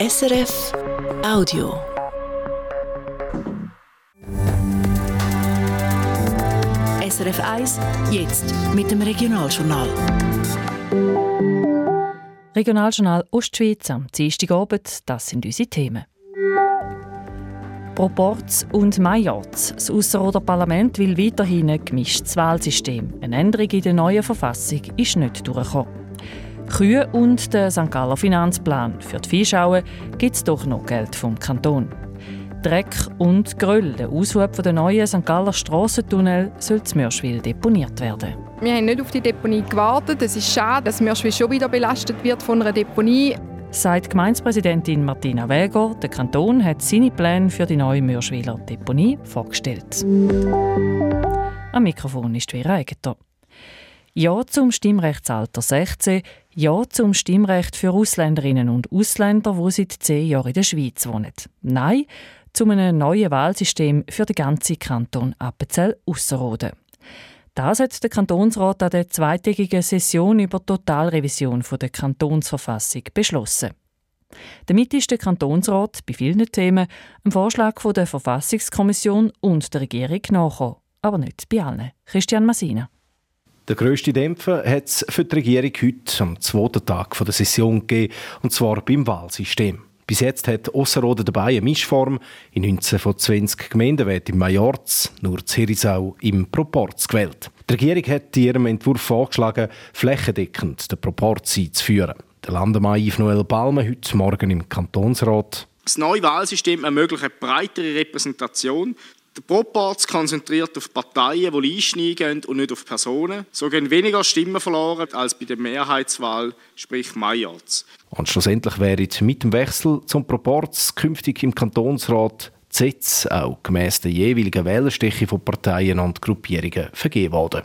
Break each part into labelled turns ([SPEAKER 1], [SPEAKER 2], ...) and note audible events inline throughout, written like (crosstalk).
[SPEAKER 1] SRF Audio. SRF 1, jetzt mit dem Regionaljournal.
[SPEAKER 2] Regionaljournal Ostschweiz am Dienstagabend, das sind unsere Themen. Proporz und Majorz. Das Ausserrhoder Parlament will weiterhin ein gemischtes Wahlsystem. Eine Änderung in der neuen Verfassung ist nicht durchgekommen. Kühe und der St. Galler Finanzplan. Für die Viehschauen gibt es doch noch Geld vom Kanton. Dreck und Gröll. Der Aushub der neuen St. Galler Strassentunnel soll zu Mörschwil deponiert werden.
[SPEAKER 3] Wir haben nicht auf die Deponie gewartet. Es ist schade, dass Mörschwil schon wieder belastet wird von einer Deponie.
[SPEAKER 2] Sagt Gemeindepräsidentin Martina Wäger, der Kanton hat seine Pläne für die neue Mörschwiler Deponie vorgestellt. Am Mikrofon ist Vera Egeter. Ja zum Stimmrechtsalter 16, Ja zum Stimmrecht für Ausländerinnen und Ausländer, die seit zehn Jahren in der Schweiz wohnen. Nein zu einem neuen Wahlsystem für den ganzen Kanton Appenzell-Ausserrhoden. Das hat der Kantonsrat an der zweitägigen Session über die Totalrevision der Kantonsverfassung beschlossen. Damit ist der Kantonsrat bei vielen Themen dem Vorschlag der Verfassungskommission und der Regierung nachgekommen, aber nicht bei allen. Christian Massina.
[SPEAKER 4] Der grösste Dämpfer hat es für die Regierung heute am zweiten Tag der Session gegeben, und zwar beim Wahlsystem. Bis jetzt hat Osserode dabei eine Mischform. In 19 von 20 Gemeinden wird im Majorz, nur Zirisau im Proporz gewählt. Die Regierung hat in ihrem Entwurf vorgeschlagen, flächendeckend den Proporz einzuführen. Der Landemann Yves Noel Balme heute Morgen im Kantonsrat.
[SPEAKER 5] Das neue Wahlsystem ermöglicht eine breitere Repräsentation der Proporz konzentriert auf Parteien, die einsteigen und nicht auf Personen. So gehen weniger Stimmen verloren als bei der Mehrheitswahl, sprich Majorz.
[SPEAKER 4] Und schlussendlich wäre mit dem Wechsel zum Proporz künftig im Kantonsrat die Sitze auch gemäss der jeweiligen Wählerstiche von Parteien und Gruppierungen vergeben worden.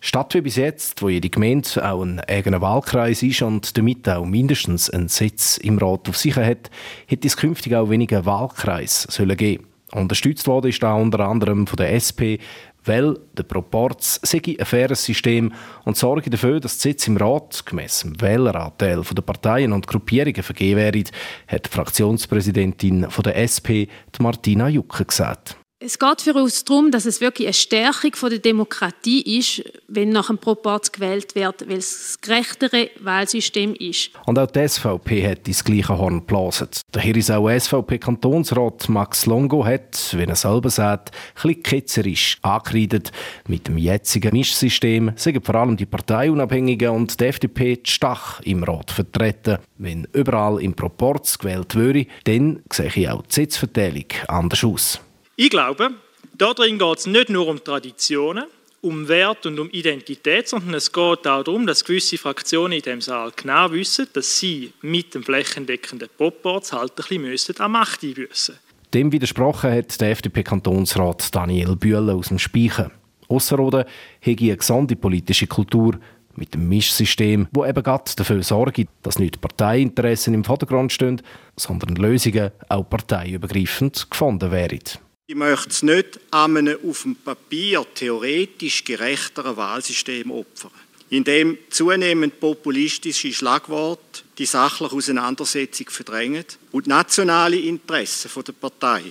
[SPEAKER 4] Statt wie bis jetzt, wo jede Gemeinde auch ein eigener Wahlkreis ist und damit auch mindestens einen Sitz im Rat auf sich hat, hätte es künftig auch weniger Wahlkreise sollen geben. Unterstützt wurde ist da unter anderem von der SP, weil der Proporz sei ein faires System und sorge dafür, dass die Sitze im Rat gemäss dem Wähleranteil der Parteien und Gruppierungen vergeben werden, hat die Fraktionspräsidentin von der SP, Martina Jucke, gesagt.
[SPEAKER 6] Es geht für uns darum, dass es wirklich eine Stärkung der Demokratie ist, wenn nach einem Proporz gewählt wird, weil es das gerechtere Wahlsystem ist.
[SPEAKER 4] Und auch die SVP hat das gleiche Horn geblasen. Daher ist auch SVP-Kantonsrat Max Longo hat, wie er selber sagt, bisschen ketzerisch angekreidet. Mit dem jetzigen Mischsystem sind vor allem die Parteiunabhängigen und die FDP Stach im Rat vertreten. Wenn überall im Proporz gewählt würde, dann sehe auch die Sitzverteilung anders aus.
[SPEAKER 7] Ich glaube, darin geht es nicht nur um Traditionen, um Wert und um Identität, sondern es geht auch darum, dass gewisse Fraktionen in dem Saal genau wissen, dass sie mit dem flächendeckenden Proporz halt ein bisschen an Macht einbüssen
[SPEAKER 4] Dem widersprochen hat der FDP-Kantonsrat Daniel Bühler aus dem Speichen. Ausserrhoden hege eine gesunde politische Kultur mit dem Mischsystem, wo eben gerade dafür sorgt, dass nicht Parteiinteressen im Vordergrund stehen, sondern Lösungen auch parteiübergreifend gefunden werden.
[SPEAKER 8] Ich möchte es nicht an einem auf dem Papier theoretisch gerechteren Wahlsystem opfern, indem zunehmend populistische Schlagworte die sachliche Auseinandersetzung verdrängen und nationale Interessen der Partei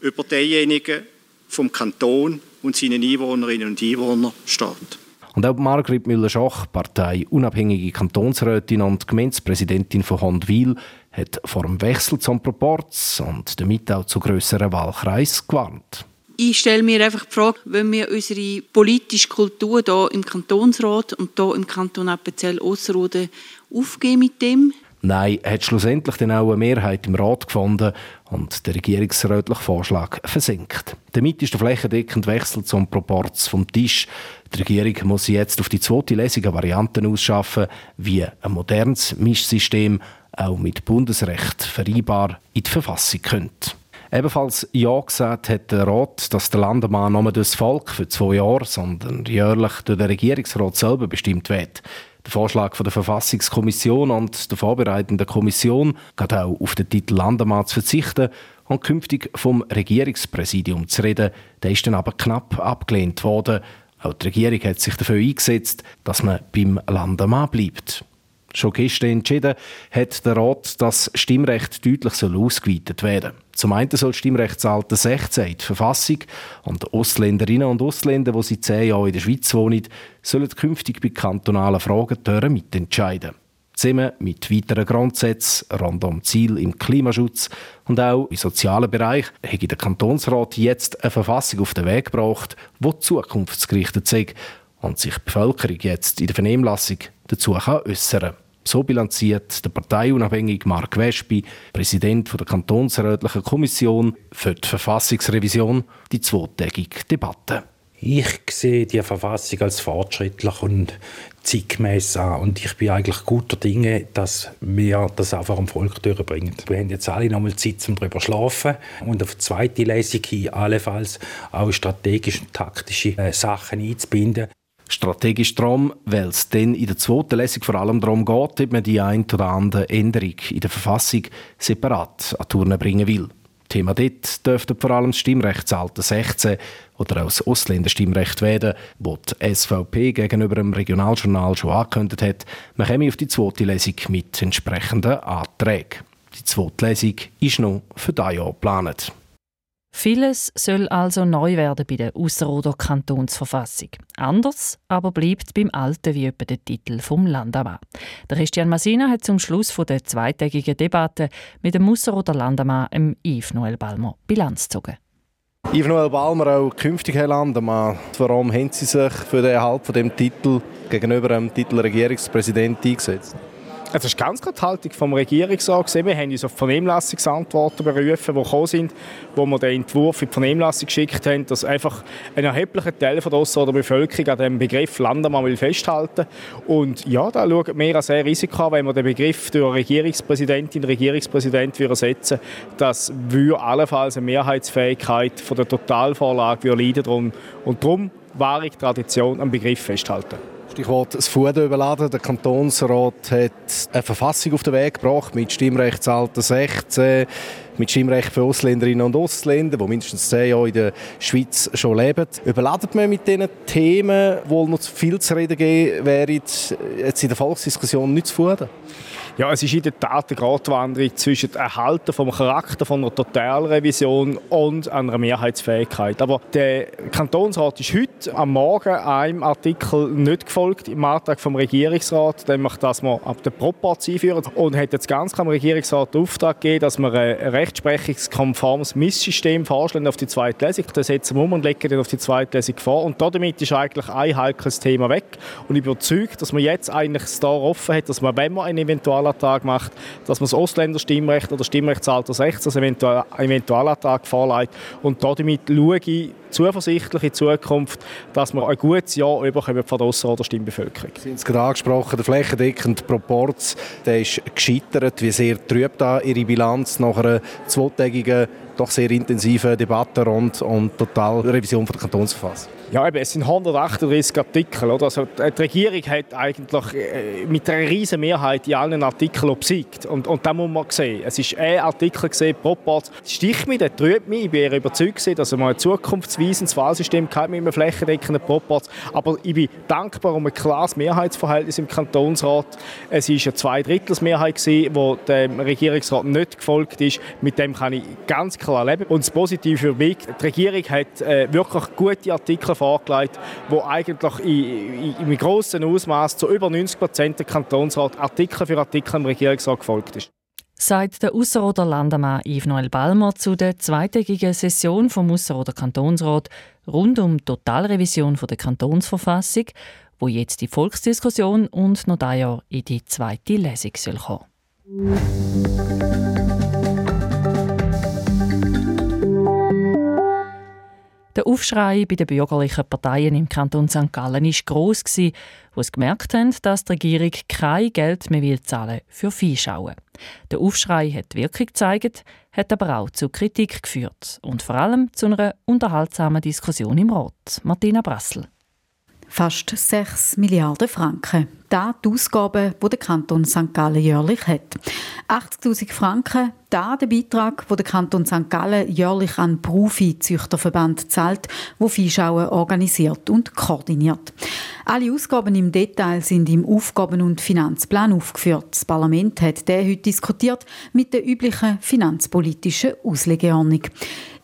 [SPEAKER 8] über diejenigen vom Kanton und seinen Einwohnerinnen und Einwohnern steht.
[SPEAKER 4] Und auch Margrit Müller-Schach, Partei unabhängige Kantonsrätin und Gemeindepräsidentin von Hondwil, hat vor dem Wechsel zum Proporz und damit auch zu grösseren Wahlkreis gewarnt.
[SPEAKER 9] Ich stelle mir einfach die Frage, wenn wir unsere politische Kultur hier im Kantonsrat und hier im Kanton Appenzell-Ausserrhoden aufgeben mit dem?
[SPEAKER 4] Nein, hat schlussendlich dann auch eine Mehrheit im Rat gefunden und der regierungsrätliche Vorschlag versenkt. Damit ist der flächendeckende Wechsel zum Proporz vom Tisch. Die Regierung muss jetzt auf die zweite Lesung Varianten ausschaffen, wie ein modernes Mischsystem auch mit Bundesrecht vereinbar in die Verfassung könnte. Ebenfalls Ja gesagt hat der Rat, dass der Landemann nicht durch das Volk für zwei Jahre, sondern jährlich durch den Regierungsrat selber bestimmt wird. Der Vorschlag von der Verfassungskommission und der vorbereitenden Kommission geht auch auf den Titel Landemann zu verzichten und künftig vom Regierungspräsidium zu reden. Der ist dann aber knapp abgelehnt worden. Auch die Regierung hat sich dafür eingesetzt, dass man beim Landemann bleibt. Schon gestern entschieden hat der Rat, dass Stimmrecht deutlich ausgeweitet werden soll. Zum einen soll das Stimmrechtsalter 16 die Verfassung und Ostländerinnen und Ostländer, die seit zehn Jahren in der Schweiz wohnen, sollen künftig bei kantonalen Fragen mitentscheiden. Zusammen mit weiteren Grundsätzen rund um Ziel im Klimaschutz und auch im sozialen Bereich hat der Kantonsrat jetzt eine Verfassung auf den Weg gebracht, die zukunftsgerichtet ist und sich die Bevölkerung jetzt in der Vernehmlassung dazu äußern kann. So bilanziert der parteiunabhängige Mark Wespi, Präsident der Kantonsrätlichen Kommission für die Verfassungsrevision, die zweitägige Debatte.
[SPEAKER 10] Ich sehe die Verfassung als fortschrittlich und zeitgemäß an. Und ich bin eigentlich guter Dinge, dass wir das einfach am Volk durchbringen. Wir haben jetzt alle nochmal Zeit, um darüber zu schlafen und auf die zweite Lesung hin allenfalls auch strategische und taktische äh, Sachen einzubinden.
[SPEAKER 4] Strategisch darum, weil es dann in der zweiten Lesung vor allem darum geht, ob man die ein oder andere Änderung in der Verfassung separat an Turnen bringen will. Thema dort dürfte vor allem das Stimmrechtsalter 16 oder auch das Ausländerstimmrecht werden, wo die SVP gegenüber dem Regionaljournal schon angekündigt hat, man komme auf die zweite Lesung mit entsprechenden Anträgen. Die zweite Lesung ist noch für dieses Jahr geplant.
[SPEAKER 2] Vieles soll also neu werden bei der Ausserrhoder Kantonsverfassung. Anders aber bleibt beim Alten wie etwa der Titel vom Landamann. Der Christian Masina hat zum Schluss der zweitägigen Debatte mit dem Ausserrhoder Landamann, Yves Noel Balmer, Bilanz gezogen.
[SPEAKER 4] Yves Noel Balmer, auch künftig Herr Landamann, warum haben Sie sich für den Erhalt von dem Titel gegenüber dem Titel Regierungspräsident eingesetzt?
[SPEAKER 5] Das ist ganz klar die Haltung vom Regierungsrat. Wir haben uns auf Vernehmlassungsantworten berufen, die gekommen sind, wo wir den Entwurf in die Vernehmlassung geschickt haben, dass einfach ein erheblicher Teil von der Bevölkerung an dem Begriff Landemann will festhalten Und ja, da schauen wir sehr Risiko an, wenn wir den Begriff durch Regierungspräsidentin, Regierungspräsident ersetzen Das würde allenfalls eine Mehrheitsfähigkeit von der Totalvorlage leiden. Und darum wahre Tradition am Begriff festhalten.
[SPEAKER 4] Stichwort das Fuder überladen. Der Kantonsrat hat eine Verfassung auf den Weg gebracht mit Stimmrechtsalter 16, mit Stimmrecht für Ausländerinnen und Ausländer, die mindestens zehn Jahre in der Schweiz schon leben. Überladet man mit diesen Themen, wo noch viel zu reden geben wäre, jetzt in der Volksdiskussion nicht zu Fuder?
[SPEAKER 5] Ja, es ist in der Tat eine Gratwanderung zwischen dem Erhalten vom Charakter von einer Totalrevision und einer Mehrheitsfähigkeit. Aber der Kantonsrat ist heute am Morgen einem Artikel nicht gefolgt im Antrag vom Regierungsrat, nämlich dass man ab der Proporz einführen und hat jetzt ganz klar dem Regierungsrat den Auftrag gegeben, dass man ein rechtsprechungskonformes Misssystem vorschlagen auf die zweite Lesung. Das setzen wir um und legen dann auf die zweite Lesung vor. Und damit ist eigentlich ein heikles Thema weg. Und ich bin überzeugt, dass man jetzt eigentlich das offen hat, dass man, wenn man ein Eventual Eventualantrag macht, dass man das Ausländerstimmrecht oder Stimmrechtsalter 16 als Eventualantrag vorlegt. Und damit schaue ich zuversichtlich in Zukunft, dass wir ein gutes Jahr überkommen von der Ausser- Stimmbevölkerung.
[SPEAKER 4] Sie haben es gerade angesprochen, der flächendeckende Proporz der ist gescheitert. Wie sehr trübt da Ihre Bilanz nach einer zweitägigen, doch sehr intensiven Debatte rund um die Totalrevision der Kantonsverfassung?
[SPEAKER 5] Ja, eben, es sind 138 Artikel. Oder? Also die Regierung hat eigentlich äh, mit einer riesen Mehrheit in allen Artikeln obsiegt. Und, und das muss man sehen. Es ist ein Artikel gesehen, Proport. Das sticht mich, der trübt mich. Ich bin überzeugt, dass wir ein zukunftsweisendes Wahlsystem mit einem flächendeckenden Proport. Aber ich bin dankbar um ein klares Mehrheitsverhältnis im Kantonsrat. Es war eine Zweidrittelsmehrheit, die dem Regierungsrat nicht gefolgt ist. Mit dem kann ich ganz klar leben. Und das Positive für mich, die Regierung hat äh, wirklich gute Artikel vorgelegt, wo eigentlich in, in, grossen Ausmaß zu über 90 Prozent der Kantonsrat Artikel für Artikel im Regierungsrat gefolgt ist.
[SPEAKER 2] Sagt der Ausserrhoder Landemann Yves Noel Balmer zu der zweitägigen Session vom Ausserrhoder Kantonsrat rund um die Totalrevision der Kantonsverfassung, wo jetzt die Volksdiskussion und noch dieses Jahr in die zweite Lesung soll kommen. Der Aufschrei bei den bürgerlichen Parteien im Kanton St. Gallen war gross, wo sie gemerkt haben, dass die Regierung kein Geld mehr will zahlen für Viehschauen. Der Aufschrei hat Wirkung gezeigt, hat aber auch zu Kritik geführt und vor allem zu einer unterhaltsamen Diskussion im Rat. Martina Brassel.
[SPEAKER 11] Fast 6 Milliarden Franken. Da die Ausgaben, die der Kanton St. Gallen jährlich hat. 80'000 Franken, da der Beitrag, den der Kanton St. Gallen jährlich an Profi-Züchterverband zahlt, wo Viehschauen organisiert und koordiniert. Alle Ausgaben im Detail sind im Aufgaben- und Finanzplan aufgeführt. Das Parlament hat den heute diskutiert mit der üblichen finanzpolitischen Auslegeordnung.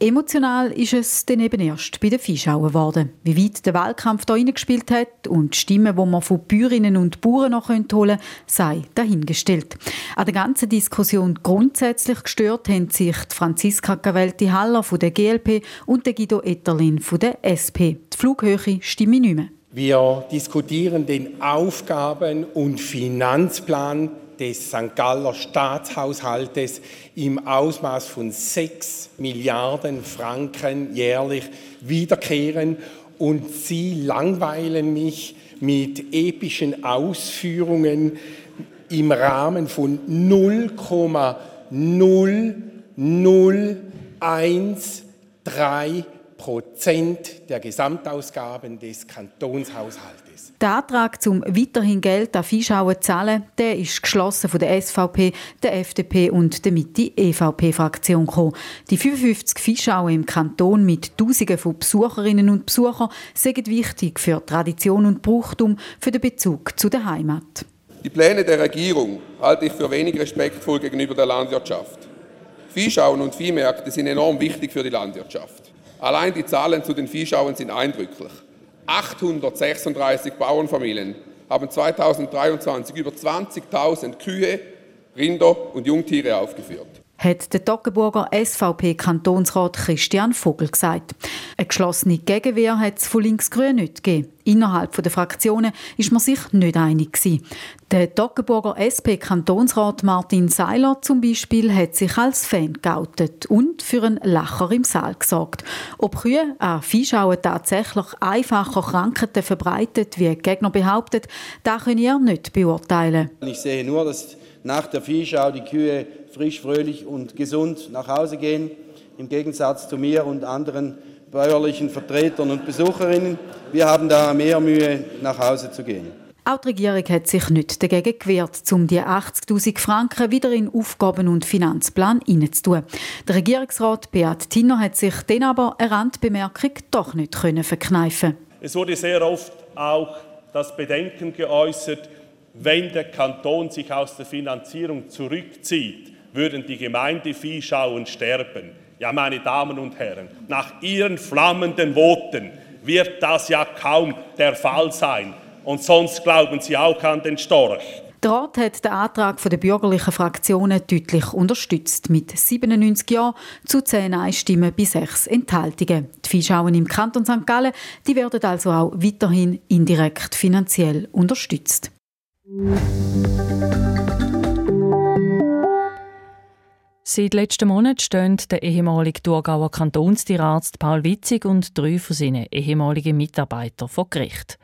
[SPEAKER 11] Emotional ist es dann eben erst bei den Viehschauen geworden. Wie weit der Wahlkampf da reingespielt hat und die Stimmen, die man von Bäuerinnen und Bauern noch holen können, sei dahingestellt. An der ganzen Diskussion grundsätzlich gestört haben sich die Franziska Cavelti Haller von der GLP und der Guido Etterlin von der SP. Die Flughöhe stimme nicht mehr.
[SPEAKER 12] Wir diskutieren den Aufgaben- und Finanzplan des St. Galler Staatshaushaltes im Ausmaß von 6 Milliarden Franken jährlich wiederkehren und Sie langweilen mich mit epischen Ausführungen im Rahmen von 0,0013 Prozent der Gesamtausgaben des Kantonshaushaltes.
[SPEAKER 11] Der Antrag zum weiterhin Geld an Viehschauen zahlen, der ist geschlossen von der SVP, der FDP und der Mitte-EVP-Fraktion gekommen. Die 55 Viehschauen im Kanton mit Tausenden von Besucherinnen und Besuchern sind wichtig für Tradition und Brauchtum, für den Bezug zu der Heimat.
[SPEAKER 13] Die Pläne der Regierung halte ich für wenig respektvoll gegenüber der Landwirtschaft. Viehschauen und Viehmärkte sind enorm wichtig für die Landwirtschaft. Allein die Zahlen zu den Viehschauen sind eindrücklich. 836 Bauernfamilien haben 2023 über 20.000 Kühe, Rinder und Jungtiere aufgeführt
[SPEAKER 11] hat der Toggenburger SVP-Kantonsrat Christian Vogel gesagt. Eine geschlossene Gegenwehr hat es von Linksgrün nicht gegeben. Innerhalb der Fraktionen ist man sich nicht einig gewesen. Der Toggenburger SP-Kantonsrat Martin Seiler zum Beispiel hat sich als Fan geoutet und für einen Lacher im Saal gesorgt. Ob Kühe an Viehschauen tatsächlich einfacher Krankheiten verbreitet, wie Gegner behaupten, das können er nicht beurteilen.
[SPEAKER 14] Ich sehe nur, dass nach der Viehschau die Kühe frisch, fröhlich und gesund nach Hause gehen, im Gegensatz zu mir und anderen bäuerlichen Vertretern und Besucherinnen. Wir haben da mehr Mühe, nach Hause zu gehen.
[SPEAKER 11] Auch die Regierung hat sich nicht dagegen gewehrt, um die 80.000 Franken wieder in Aufgaben- und Finanzplan hineinzutun. Der Regierungsrat Beat Tinner hat sich dann aber eine Randbemerkung doch nicht verkneifen
[SPEAKER 15] Es wurde sehr oft auch das Bedenken geäußert, wenn der Kanton sich aus der Finanzierung zurückzieht, würden die Gemeindeviehschauen sterben. Ja, meine Damen und Herren, nach Ihren flammenden Worten wird das ja kaum der Fall sein. Und sonst glauben Sie auch an den Storch.
[SPEAKER 11] Der Rat hat den Antrag der bürgerlichen Fraktionen deutlich unterstützt, mit 97 Ja zu 10 Einstimmen bei 6 Enthaltungen. Die Viehschauen im Kanton St. Gallen die werden also auch weiterhin indirekt finanziell unterstützt.
[SPEAKER 2] Seit letztem Monat stehen der ehemalige Thurgauer Kantonstierarzt Paul Witzig und drei von seinen ehemaligen Mitarbeitern vor Gericht.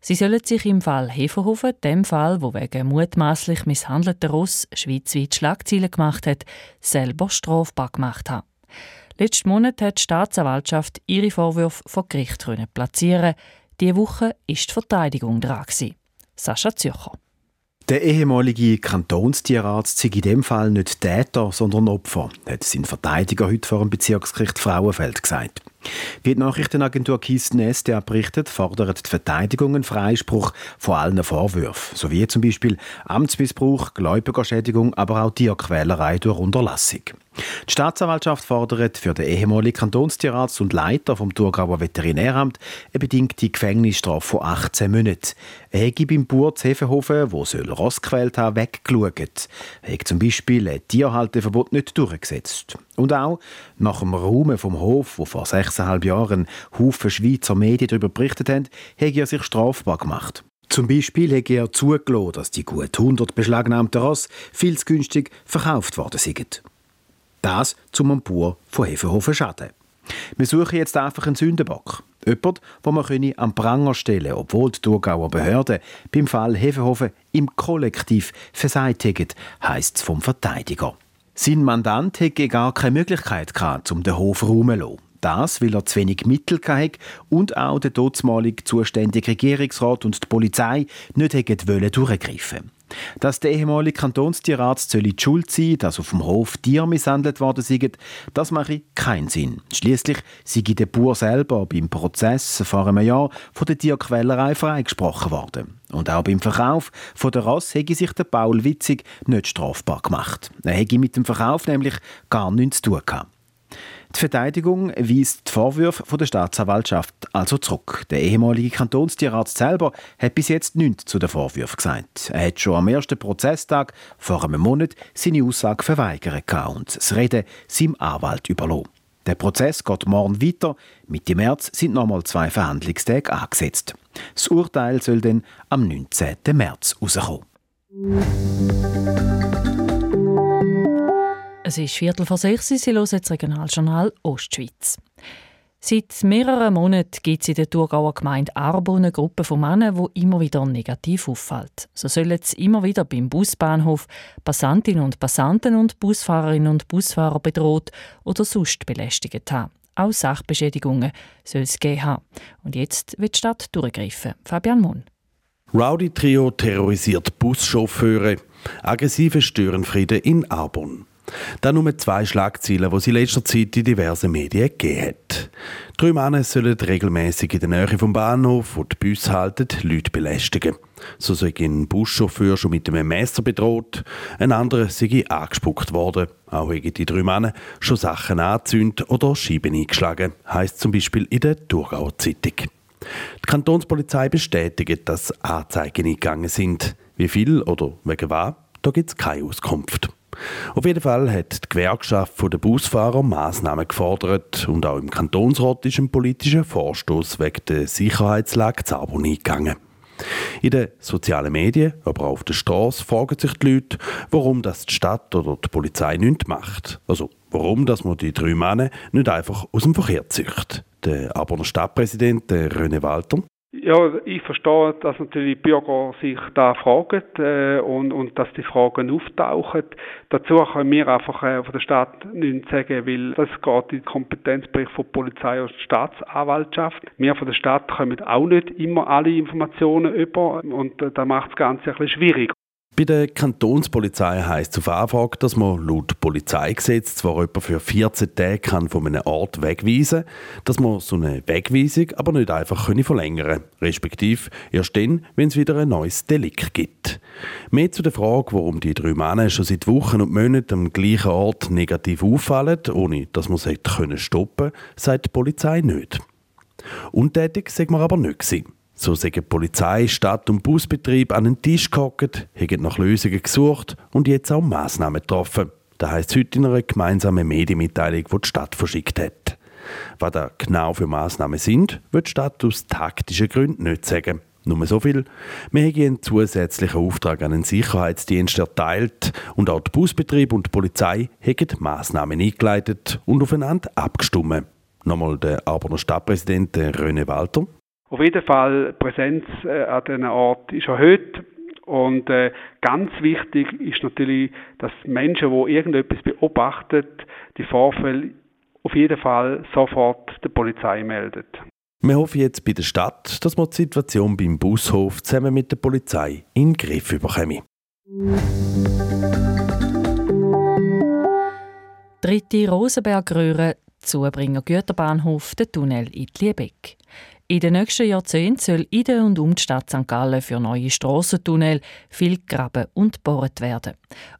[SPEAKER 2] Sie sollen sich im Fall Heferhofen, dem Fall, wo wegen mutmaßlich misshandelter Ross schweizweit Schlagzeilen gemacht hat, selber strafbar gemacht haben. Letzten Monat hat die Staatsanwaltschaft ihre Vorwürfe vor Gericht platzieren. Diese Woche ist die Verteidigung dran. Sascha Zürcher.
[SPEAKER 16] Der ehemalige Kantonstierarzt sei in dem Fall nicht Täter, sondern Opfer, hat sein Verteidiger heute vor dem Bezirksgericht Frauenfeld gesagt. Wie die Nachrichtenagentur Kisten SDA berichtet, fordert die Verteidigung einen Freispruch von allen Vorwürfen, sowie zum Beispiel Amtsmissbrauch, Gläubigerschädigung, aber auch Tierquälerei durch Unterlassung. Die Staatsanwaltschaft fordert für den ehemaligen Kantonstierarzt und Leiter vom Thurgauer Veterinäramt eine bedingte Gefängnisstrafe von 18 Monaten. Er habe beim Bauer Hefenhofen, wo soll Ross gequält haben, weggeschaut. Er hat zum Beispiel ein Tierhalteverbot nicht durchgesetzt. Und auch nach dem Ruhm vom Hof, wo vor sechseinhalb Jahren Haufen Schweizer Medien darüber berichtet haben, hat er sich strafbar gemacht. Zum Beispiel hat er zugelassen, dass die gut 100 beschlagnahmten Ross viel zu günstig verkauft worden sind. Das zum Bauer von Hefenhofen Schaden. Wir suchen jetzt einfach einen Sündenbock. Jemand, wo man am Pranger stellen können, obwohl die Thurgauer Behörden beim Fall Hefenhofen im Kollektiv versagt haben, heisst es vom Verteidiger. Sein Mandant hätte gar keine Möglichkeit gehabt, um den Hof räumen. Das, weil er zu wenig Mittel hatte und auch der dortmalige zuständige Regierungsrat und die Polizei nicht durchgreifen dass der ehemalige Kantonstierrat die Schuld sein dass auf dem Hof Tiere misshandelt worden sind, das mache keinen Sinn. Schließlich sei der Bauer selber beim Prozess vor einem Jahr von der Tierquälerei freigesprochen worden. Und auch beim Verkauf von der Rasse hätte sich der Paul Witzig nicht strafbar gemacht. Er hätte mit dem Verkauf nämlich gar nichts zu tun gehabt. Die Verteidigung weist die Vorwürfe der Staatsanwaltschaft also zurück. Der ehemalige Kantonstierrat selber hat bis jetzt nichts zu den Vorwürfen gesagt. Er hat schon am ersten Prozesstag vor einem Monat seine Aussage verweigert und das Reden seinem Anwalt überlassen. Der Prozess geht morgen weiter. Mitte März sind nochmal zwei Verhandlungstage angesetzt. Das Urteil soll dann am 19. März rauskommen.
[SPEAKER 2] Es ist Viertel vor sechs, Sie hören das Regionaljournal Ostschweiz. Seit mehreren Monaten gibt es in der Thurgauer Gemeinde Arbon eine Gruppe von Männern, die immer wieder negativ auffällt. So sollen sie immer wieder beim Busbahnhof Passantinnen und Passanten und Busfahrerinnen und Busfahrer bedroht oder sonst belästigt haben. Auch Sachbeschädigungen soll es geben haben. Und jetzt wird die Stadt durchgreifen. Fabian Mohn.
[SPEAKER 17] Rowdy Trio terrorisiert Buschauffeure. Aggressive Störenfriede in Arbon. Da nur zwei Schlagzeilen, die sie in letzter Zeit in diversen Medien gegeben hat. Drei Männer sollen regelmäßig in der Nähe vom Bahnhof, wo die Bus halten, Leute belästigen. So sei ein Buschauffeur schon mit einem Messer bedroht, ein anderer sei angespuckt worden. Auch haben die drei Männer schon Sachen angezündet oder Scheiben eingeschlagen, heisst zum Beispiel in der Thurgauer Zeitung. Die Kantonspolizei bestätigt, dass Anzeigen eingegangen sind. Wie viel oder wegen was, da gibt es keine Auskunft. Auf jeden Fall hat die Gewerkschaft der Busfahrer Maßnahmen gefordert und auch im Kantonsrat ist ein politischer Vorstoß wegen der Sicherheitslage Zabon eingegangen. In den sozialen Medien, aber auch auf der Straße fragen sich die Leute, warum das die Stadt oder die Polizei nichts macht. Also warum dass man die drei Männer nicht einfach aus dem Verkehr züchtet. Der Aberner Stadtpräsident René Walter
[SPEAKER 18] ja, ich verstehe, dass natürlich Bürger sich da fragen äh, und, und dass die Fragen auftauchen. Dazu können wir einfach äh, von der Stadt nichts sagen, weil das geht in den Kompetenzbereich von Polizei und Staatsanwaltschaft. Wir von der Stadt kommen auch nicht immer alle Informationen über und äh, da macht das Ganze ein bisschen schwierig.
[SPEAKER 17] Bei der Kantonspolizei heisst es auf Anfrage, dass man laut Polizeigesetz zwar etwa für 14 Tage kann von einem Ort wegweisen kann, dass man so eine Wegweisung aber nicht einfach verlängern können, respektive erst dann, wenn es wieder ein neues Delikt gibt. Mehr zu der Frage, warum die drei Männer schon seit Wochen und Monaten am gleichen Ort negativ auffallen, ohne dass man sie stoppen konnte, sagt die Polizei nicht. Untätig sagt man aber nicht gewesen. So sind Polizei, Stadt und Busbetrieb an den Tisch gehockt, haben nach Lösungen gesucht und jetzt auch Massnahmen getroffen. Das heisst heute in einer gemeinsamen Medienmitteilung, die die Stadt verschickt hat. Was da genau für Massnahmen sind, wird die Stadt aus taktischen Gründen nicht sagen. Nur so viel. Wir haben einen zusätzlichen Auftrag an den Sicherheitsdienst erteilt und auch der Busbetrieb und die Polizei haben Massnahmen eingeleitet und aufeinander abgestimmt. Nochmal der Aberner Stadtpräsident René Walter.
[SPEAKER 18] Auf jeden Fall Präsenz äh, an diesem Ort ist erhöht. Und äh, ganz wichtig ist natürlich, dass Menschen, die irgendetwas beobachten, die Vorfälle auf jeden Fall sofort der Polizei melden.
[SPEAKER 17] Wir hoffen jetzt bei der Stadt, dass wir die Situation beim Bushof zusammen mit der Polizei in den Griff bekommen.
[SPEAKER 2] Dritte Rosenbergröhre, Zubringer Güterbahnhof, der Tunnel in Liebeck. In den nächsten Jahrzehnten soll in der und um die Stadt St. Gallen für neue Strassentunnel viel graben und bohrt werden.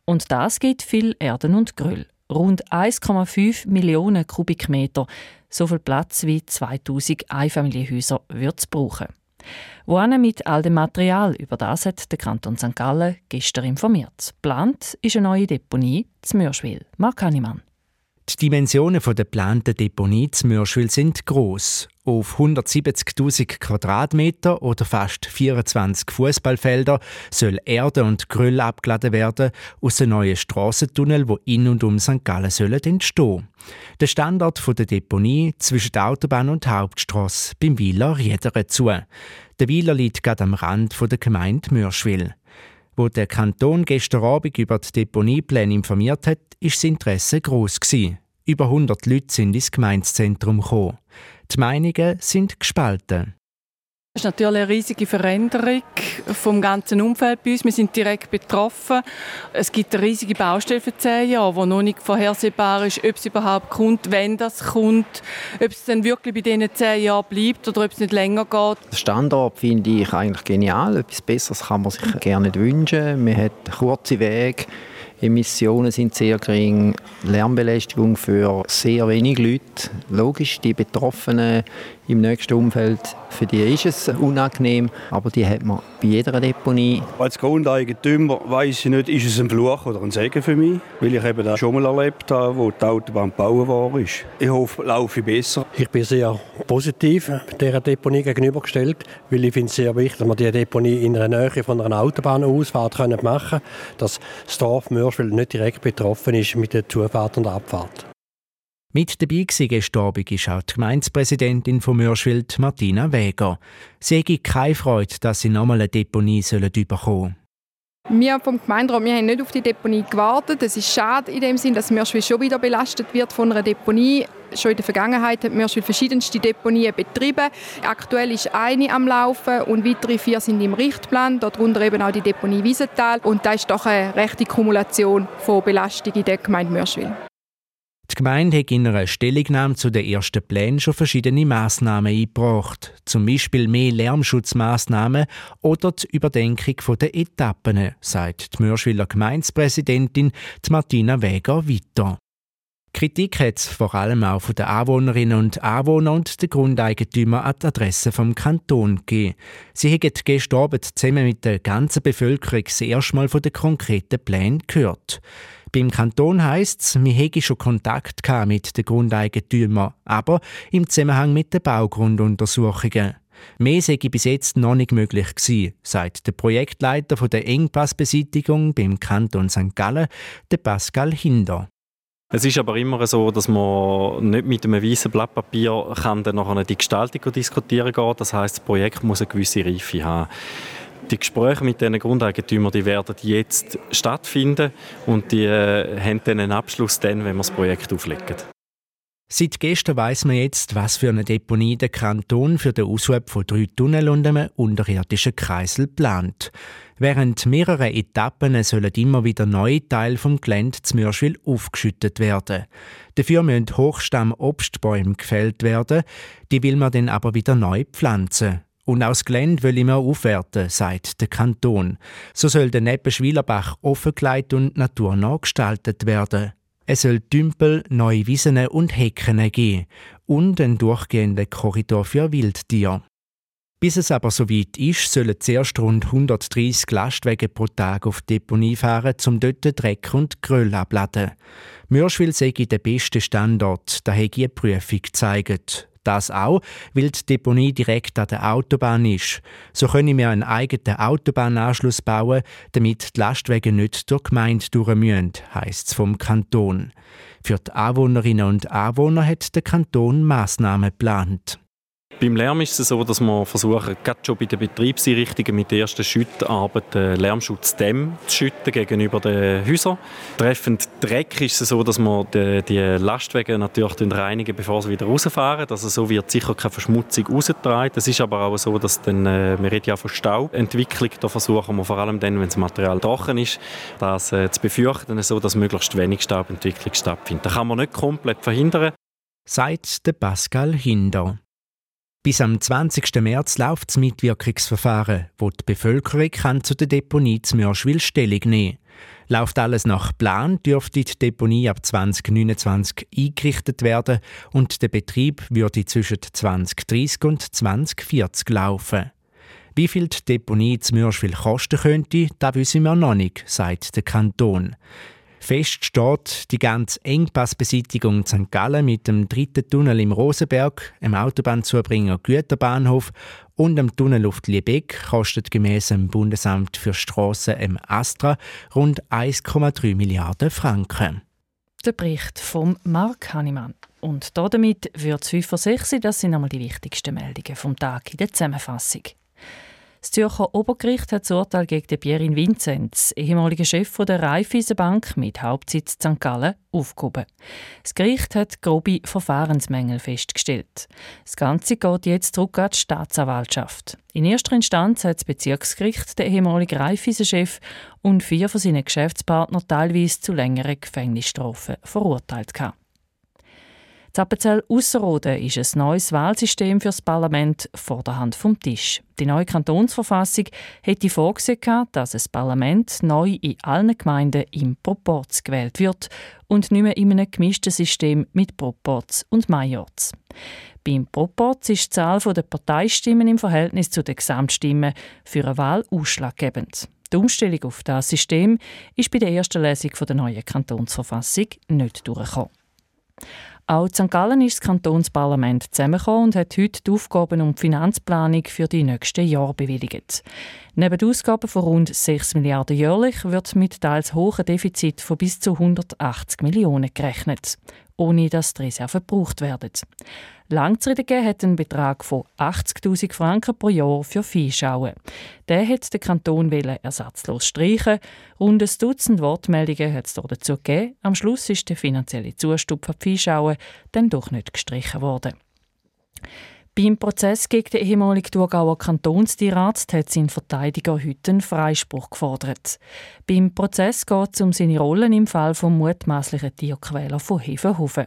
[SPEAKER 2] Und das gibt viel Erden und Grüll. Rund 1,5 Millionen Kubikmeter, so viel Platz wie 2000 Einfamilienhäuser wird es brauchen. Wohin mit all dem Material, über das hat der Kanton St. Gallen gestern informiert. Plant ist eine neue Deponie zu Mörschwil. Mark Hannemann.
[SPEAKER 19] Die Dimensionen der geplanten Deponie zu Mörschwil sind gross. Auf 170.000 Quadratmeter oder fast 24 Fußballfelder soll Erde und Grüll abgeladen werden aus einem neuen Strassentunnel, wo in und um St. Gallen sollen entstehen. Der Standort der Deponie zwischen der Autobahn und der Hauptstrasse beim Wieler Riedere zu. Der Wieler liegt gerade am Rand der Gemeinde Mörschwil. Wo der Kanton gestern Abend über die Deponiepläne informiert hat, ist das Interesse gewesen. Über 100 Leute sind ins Gemeindezentrum gekommen. Die Meinungen sind gespalten.
[SPEAKER 20] Das ist natürlich eine riesige Veränderung vom ganzen Umfeld bei uns. Wir sind direkt betroffen. Es gibt eine riesige Baustelle für zehn Jahre, wo noch nicht vorhersehbar ist, ob es überhaupt kommt, wenn das kommt, ob es dann wirklich bei diesen zehn Jahren bleibt oder ob es nicht länger geht.
[SPEAKER 21] Der Standort finde ich eigentlich genial. Etwas Besseres kann man sich (laughs) gerne nicht wünschen. Man hat kurze Wege. Emissionen sind sehr gering, Lärmbelästigung für sehr wenige Leute. Logisch, die Betroffenen im nächsten Umfeld, für die ist es unangenehm, aber die hat man bei jeder Deponie.
[SPEAKER 22] Als Grundeigentümer weiß ich nicht, ist es ein Fluch oder ein Segen für mich, weil ich eben das schon mal erlebt habe, wo die Autobahn gebaut war. Ich hoffe, es laufe besser.
[SPEAKER 23] Ich bin sehr positiv dieser Deponie gegenübergestellt, weil ich finde es sehr wichtig, dass wir diese Deponie in der Nähe von einer Autobahnausfahrt machen können, dass das Dorf Mörschwil nicht direkt betroffen ist mit der Zufahrt und der Abfahrt.
[SPEAKER 19] Mit dabei war gestern ist auch die Gemeindepräsidentin von Mürschwild, Martina Weger. Sie hätte keine Freude, dass sie nochmal eine Deponie sollen bekommen
[SPEAKER 3] wir vom Gemeinderat wir haben nicht auf die Deponie gewartet. Es ist schade in dem Sinn, dass Mörschwil schon wieder belastet wird von einer Deponie. Schon in der Vergangenheit hat Mörschwil verschiedenste Deponien betrieben. Aktuell ist eine am Laufen und weitere vier sind im Richtplan. Darunter eben auch die Deponie Wiesenthal. Und da ist doch eine rechte Kumulation von Belastung in der Gemeinde Mörschwil.
[SPEAKER 19] Die Gemeinde hat in einer Stellungnahme zu den ersten Plänen schon verschiedene Massnahmen eingebracht, zum Beispiel mehr Lärmschutzmaßnahmen oder die Überdenkung der Etappen, sagt die Mörschwiller Gemeindepräsidentin Martina Weger weiter. Kritik hat es vor allem auch von den Anwohnerinnen und Anwohnern und den Grundeigentümern an die Adresse vom Kanton gegeben. Sie haben gestern Abend zusammen mit der ganzen Bevölkerung das erste Mal von den konkreten Plänen gehört. Beim Kanton heisst es, wir hätten schon Kontakt mit den Grundeigentümern, aber im Zusammenhang mit den Baugrunduntersuchungen. Mehr sei bis jetzt noch nicht möglich gewesen, sagt der Projektleiter der Engpassbeseitigung beim Kanton St. Gallen, Pascal Hinder.
[SPEAKER 24] Es ist aber immer so, dass man nicht mit einem weißen Blatt Papier kann dann nachher die Gestaltung diskutieren kann. Das heißt, das Projekt muss eine gewisse Reife haben. Die Gespräche mit diesen Grundeigentümern die werden jetzt stattfinden und die äh, haben dann einen Abschluss, dann, wenn wir das Projekt auflegen.
[SPEAKER 19] Seit gestern weiss man jetzt, was für eine Deponie der Kanton für den Aushub von drei Tunneln und einem unterirdischen Kreisel plant. Während mehrere Etappen sollen immer wieder neue Teile vom Gelände zum Mürschwil aufgeschüttet werden. Dafür müssen Hochstamm-Obstbäume gefällt werden, die will man dann aber wieder neu pflanzen. Und aus Gelände will ich mir aufwerten, sagt der Kanton. So soll der Neppenschwilerbach offengelegt und naturnah gestaltet werden. Es soll Tümpel, neue Wiesen und Hecken geben und einen durchgehenden Korridor für Wildtiere. Bis es aber soweit ist, sollen zuerst rund 130 Lastwagen pro Tag auf die Deponie fahren, um dort Dreck und Gröll abladen. Mürschwil sei der beste Standort, da hat eine Prüfung gezeigt. Das auch, weil die Deponie direkt an der Autobahn ist. So können wir einen eigenen Autobahnanschluss bauen, damit die Lastwagen nicht durch die Gemeinde durch müssen, heisst es vom Kanton. Für die Anwohnerinnen und Anwohner hat der Kanton Massnahmen geplant.
[SPEAKER 24] Beim Lärm ist es so, dass wir versuchen, gerade schon bei den Betriebseinrichtungen mit der ersten Schüttarbeit den Lärmschutzdämm zu schütten gegenüber den Häusern. Treffend Dreck ist es so, dass wir die, die Lastwagen natürlich reinigen, bevor sie wieder rausfahren. Also so wird sicher keine Verschmutzung rausgetragen. Es ist aber auch so, dass dann, äh, wir reden ja von Staubentwicklung, da versuchen wir vor allem dann, wenn das Material trocken ist, das äh, zu befürchten, so dass möglichst wenig Staubentwicklung stattfindet. Das kann man nicht komplett verhindern.
[SPEAKER 19] Seit der Pascal Hinder. Bis am 20. März läuft das Mitwirkungsverfahren, wo die Bevölkerung kann zu der Deponie zu Mörschwil Stellung nehmen Läuft alles nach Plan, dürfte die Deponie ab 2029 eingerichtet werden und der Betrieb würde zwischen 2030 und 2040 laufen. Wie viel die Deponie zu Mörschwil kosten könnte, das wissen wir noch nicht, sagt der Kanton. Fest steht die ganze Engpassbeseitigung St. Gallen mit dem dritten Tunnel im Rosenberg, dem Autobahnzubringer Güterbahnhof und dem Tunnel auf Liebeck kostet gemäß dem Bundesamt für Strassen im Astra rund 1,3 Milliarden Franken.
[SPEAKER 2] Der Bericht von Mark Hannemann. Und damit wird es 5 vor 6 Das sind einmal die wichtigsten Meldungen vom Tag in der Zusammenfassung. Das Zürcher Obergericht hat das Urteil gegen Pierin Vinzenz, ehemaliger Chef der Raiffeisenbank mit Hauptsitz St. Gallen, aufgehoben. Das Gericht hat grobe Verfahrensmängel festgestellt. Das Ganze geht jetzt zurück an die Staatsanwaltschaft. In erster Instanz hat das Bezirksgericht den ehemaligen Raiffeisen-Chef und vier von seinen Geschäftspartnern teilweise zu längeren Gefängnisstrafen verurteilt. Gehabt. Zappenzell Ausserrhoden ist ein neues Wahlsystem für das Parlament vor der Hand vom Tisch. Die neue Kantonsverfassung hätte vorgesehen, dass das Parlament neu in allen Gemeinden im Proporz gewählt wird und nicht mehr in einem gemischten System mit Proporz und Majorz. Beim Proporz ist die Zahl der Parteistimmen im Verhältnis zu den Gesamtstimmen für eine Wahl ausschlaggebend. Die Umstellung auf das System ist bei der ersten Lesung der neuen Kantonsverfassung nicht durchgekommen. Auch in St. Gallen ist das Kantonsparlament zusammengekommen und hat heute die Aufgaben und Finanzplanung für die nächsten Jahre bewilligt. Neben den Ausgaben von rund 6 Milliarden jährlich wird mit teils hohen Defizit von bis zu 180 Millionen gerechnet, ohne dass die Reserven gebraucht werden. Langzeitig hat einen Betrag von 80.000 Franken pro Jahr für Viehschauen. Der hat der Kanton ersatzlos streichen. Rund ein Dutzend Wortmeldungen hat es dazu gegeben. Am Schluss ist der finanzielle Zustupf für Viehschauen dann doch nicht gestrichen worden. Beim Prozess gegen den ehemaligen Thurgauer Kantonstierarzt hat sein Verteidiger heute einen Freispruch gefordert. Beim Prozess geht es um seine Rollen im Fall vom mutmaßlichen Tierquäler von Hefenhofen.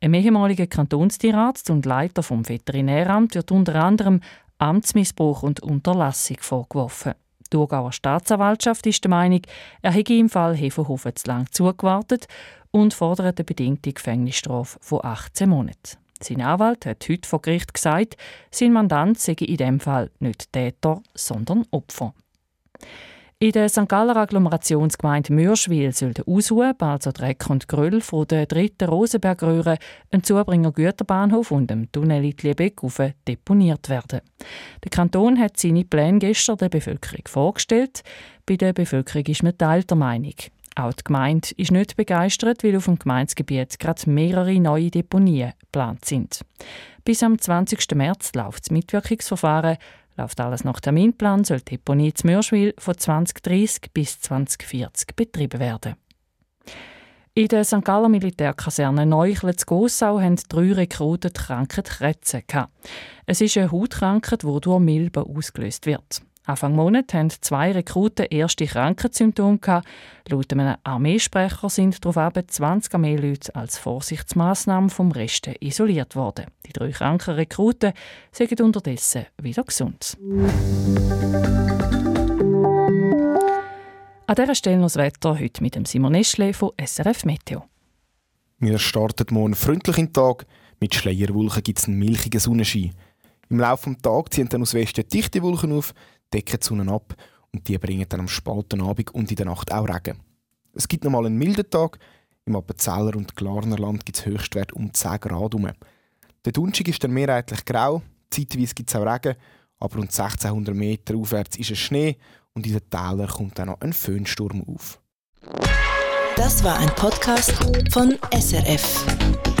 [SPEAKER 2] Ein ehemaliger Kantonstierarzt und Leiter vom Veterinäramt wird unter anderem Amtsmissbrauch und Unterlassung vorgeworfen. Die Thurgauer Staatsanwaltschaft ist der Meinung, er hätte im Fall Hefenhofen zu lang zugewartet und fordert eine bedingte Gefängnisstrafe von 18 Monaten. Sein Anwalt hat heute vor Gericht gesagt, sein Mandant sei in dem Fall nicht Täter, sondern Opfer. In der St. Galler Agglomerationsgemeinde Mürschwil soll der Aushub, also Dreck und Gröll, von der dritten Rosenbergröhre, ein Zubringer Güterbahnhof und dem Tunnel in Liebeck deponiert werden. Der Kanton hat seine Pläne gestern der Bevölkerung vorgestellt. Bei der Bevölkerung ist man teilter Meinung. Auch die Gemeinde ist nicht begeistert, weil auf dem Gemeindegebiet gerade mehrere neue Deponien geplant sind. Bis am 20. März läuft das Mitwirkungsverfahren. Läuft alles nach Terminplan, soll die Deponie zu Mürschwil von 2030 bis 2040 betrieben werden. In der St. Galler Militärkaserne Neuchle zu Gossau haben drei Rekruten die Krankheit Krätze. Es ist eine Hautkrankheit, die durch Milben ausgelöst wird. Anfang Monat haben zwei Rekruten erste Krankheitssymptome gehabt. Laut einem Armeesprecher sind daraufhin 20 Armeeleute als Vorsichtsmaßnahme vom Rest isoliert worden. Die drei kranken Rekruten sind unterdessen wieder gesund. An dieser Stelle noch das Wetter heute mit dem Simon Eschle von SRF Meteo.
[SPEAKER 25] Wir starten morgen freundlich in den Tag. Mit Schleierwolken gibt es einen milchigen Sonnenschein. Im Laufe des Tages ziehen dann aus Westen dichte Wolken auf, decken die ab und die bringen dann am späten Abend und in der Nacht auch Regen. Es gibt noch mal einen milden Tag. Im Appenzeller und Glarnerland gibt es Höchstwert um 10 Grad herum. Der Donnerstag ist dann mehrheitlich grau, zeitweise gibt es auch Regen, aber rund 1600 Meter aufwärts ist es Schnee und in den Tälern kommt dann noch ein Föhnsturm auf.
[SPEAKER 26] Das war ein Podcast von SRF.